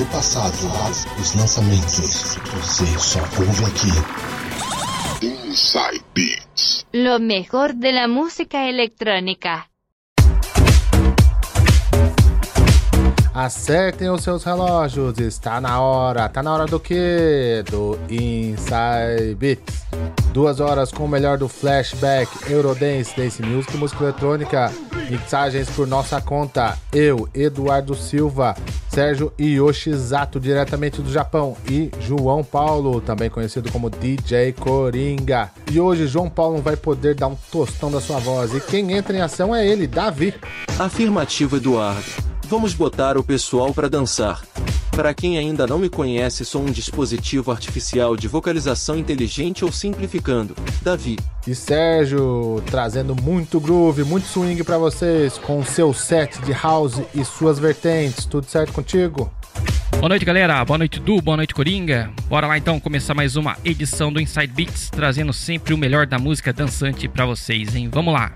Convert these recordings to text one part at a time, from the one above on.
do passado, os lançamentos. Você só ouve aqui. Inside Beats. Lo mejor de la música electrónica. Acertem os seus relógios, está na hora. Tá na hora do quê? Do Inside Beats. Duas horas com o melhor do flashback, Eurodance, Dance Music e música eletrônica. Mixagens por nossa conta. Eu, Eduardo Silva, Sérgio Yoshizato, diretamente do Japão. E João Paulo, também conhecido como DJ Coringa. E hoje João Paulo vai poder dar um tostão da sua voz. E quem entra em ação é ele, Davi. Afirmativo, Eduardo. Vamos botar o pessoal para dançar. Para quem ainda não me conhece, sou um dispositivo artificial de vocalização inteligente ou simplificando. Davi. E Sérgio, trazendo muito groove, muito swing para vocês, com seu set de house e suas vertentes. Tudo certo contigo? Boa noite, galera. Boa noite, Du. Boa noite, Coringa. Bora lá então começar mais uma edição do Inside Beats, trazendo sempre o melhor da música dançante para vocês, hein? Vamos lá.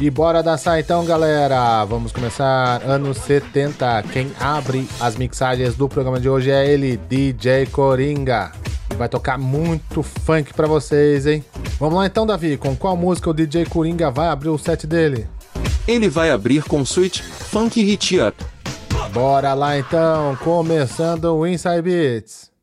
E bora dançar então, galera. Vamos começar anos 70. Quem abre as mixagens do programa de hoje é ele, DJ Coringa. Vai tocar muito funk para vocês, hein? Vamos lá então, Davi. Com qual música o DJ Coringa vai abrir o set dele? Ele vai abrir com Sweet Funk Hit Up. Bora lá então, começando o Inside Beats.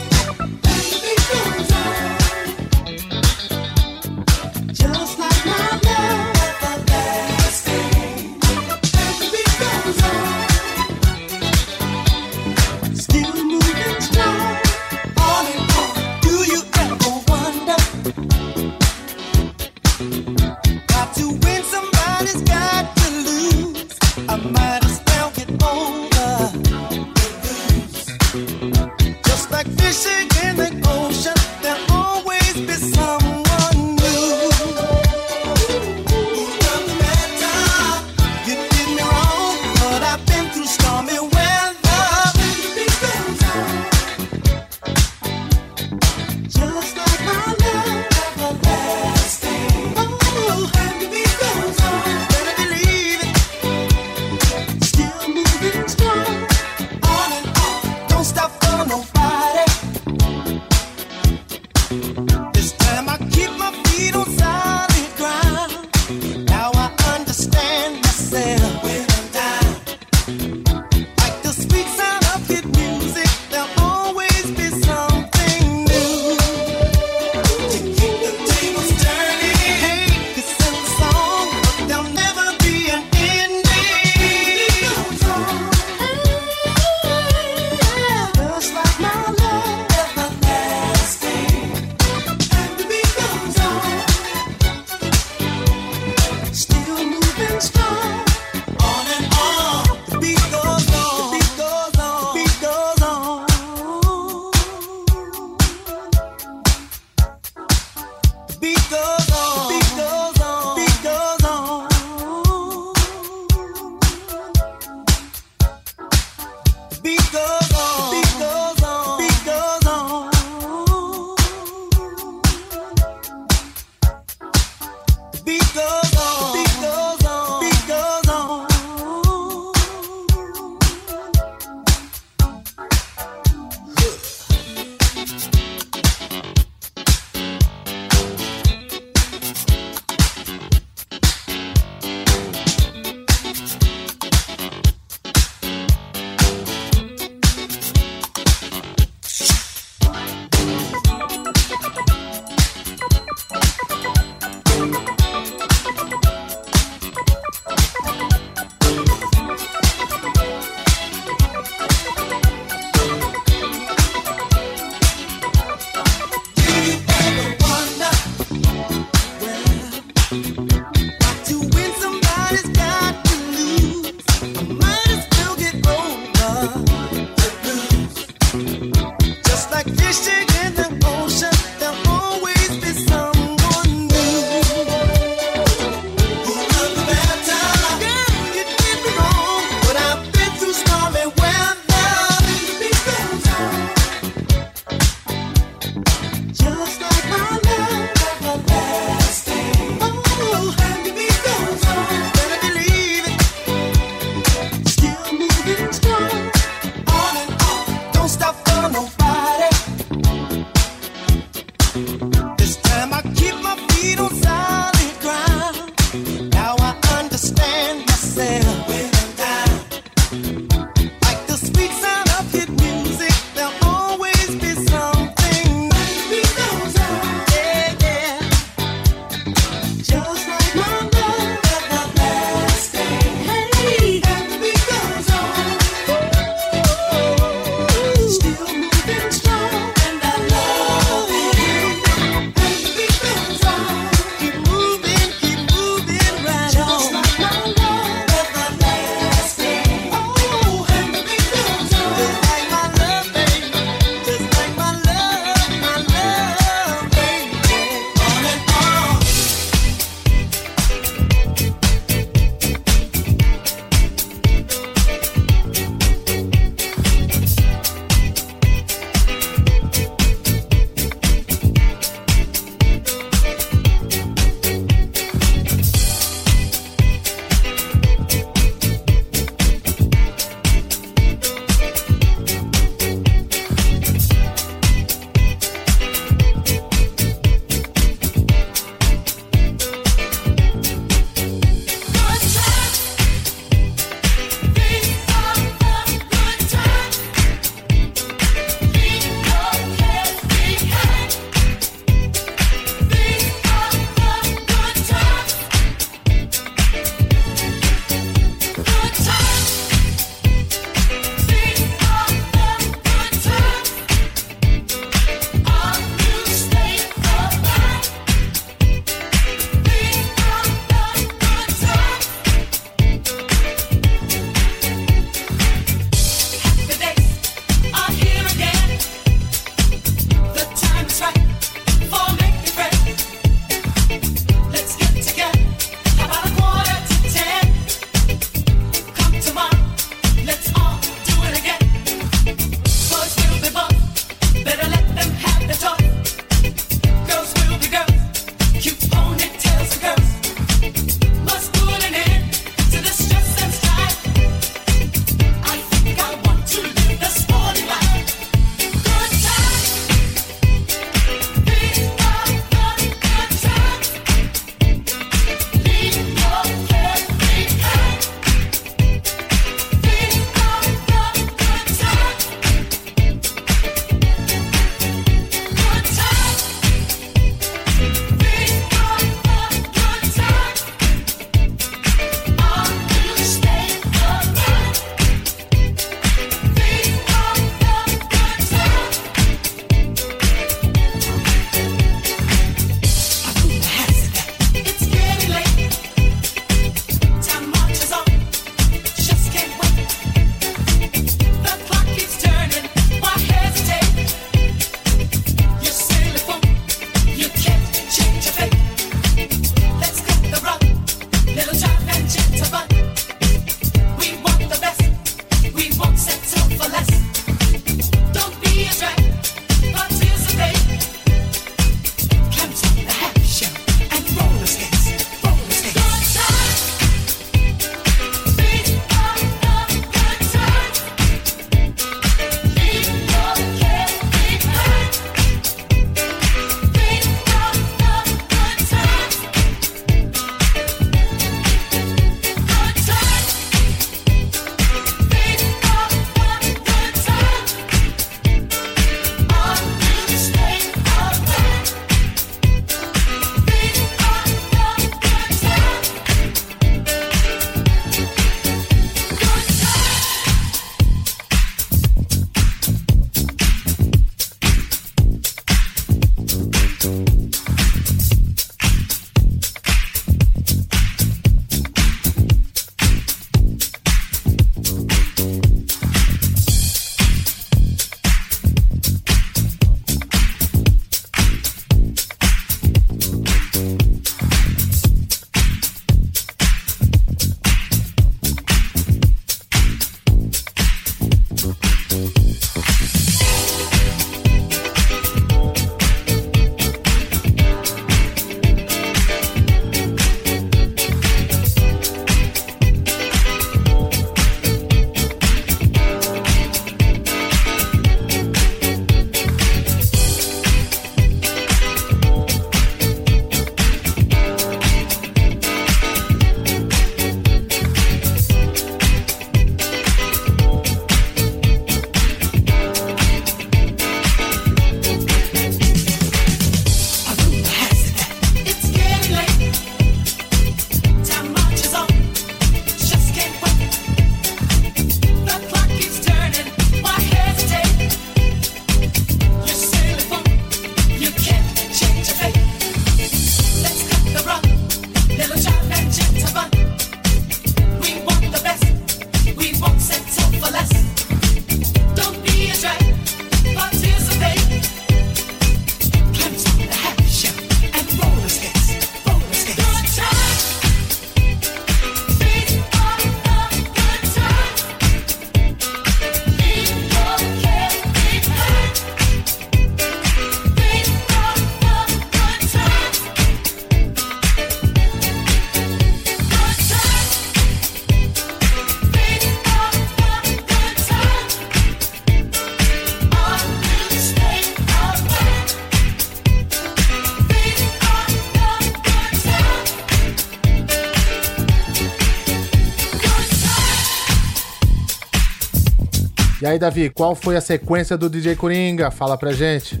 Aí, Davi, qual foi a sequência do DJ Coringa? Fala pra gente.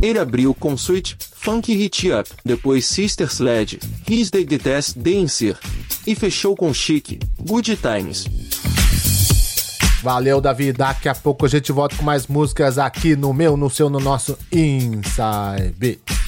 Ele abriu com Sweet, Funk Hit Up, depois Sister Sledge, His Day Test Dancer, e fechou com Chic, Good Times. Valeu, Davi. Daqui a pouco a gente volta com mais músicas aqui no meu, no seu, no nosso Inside Beat.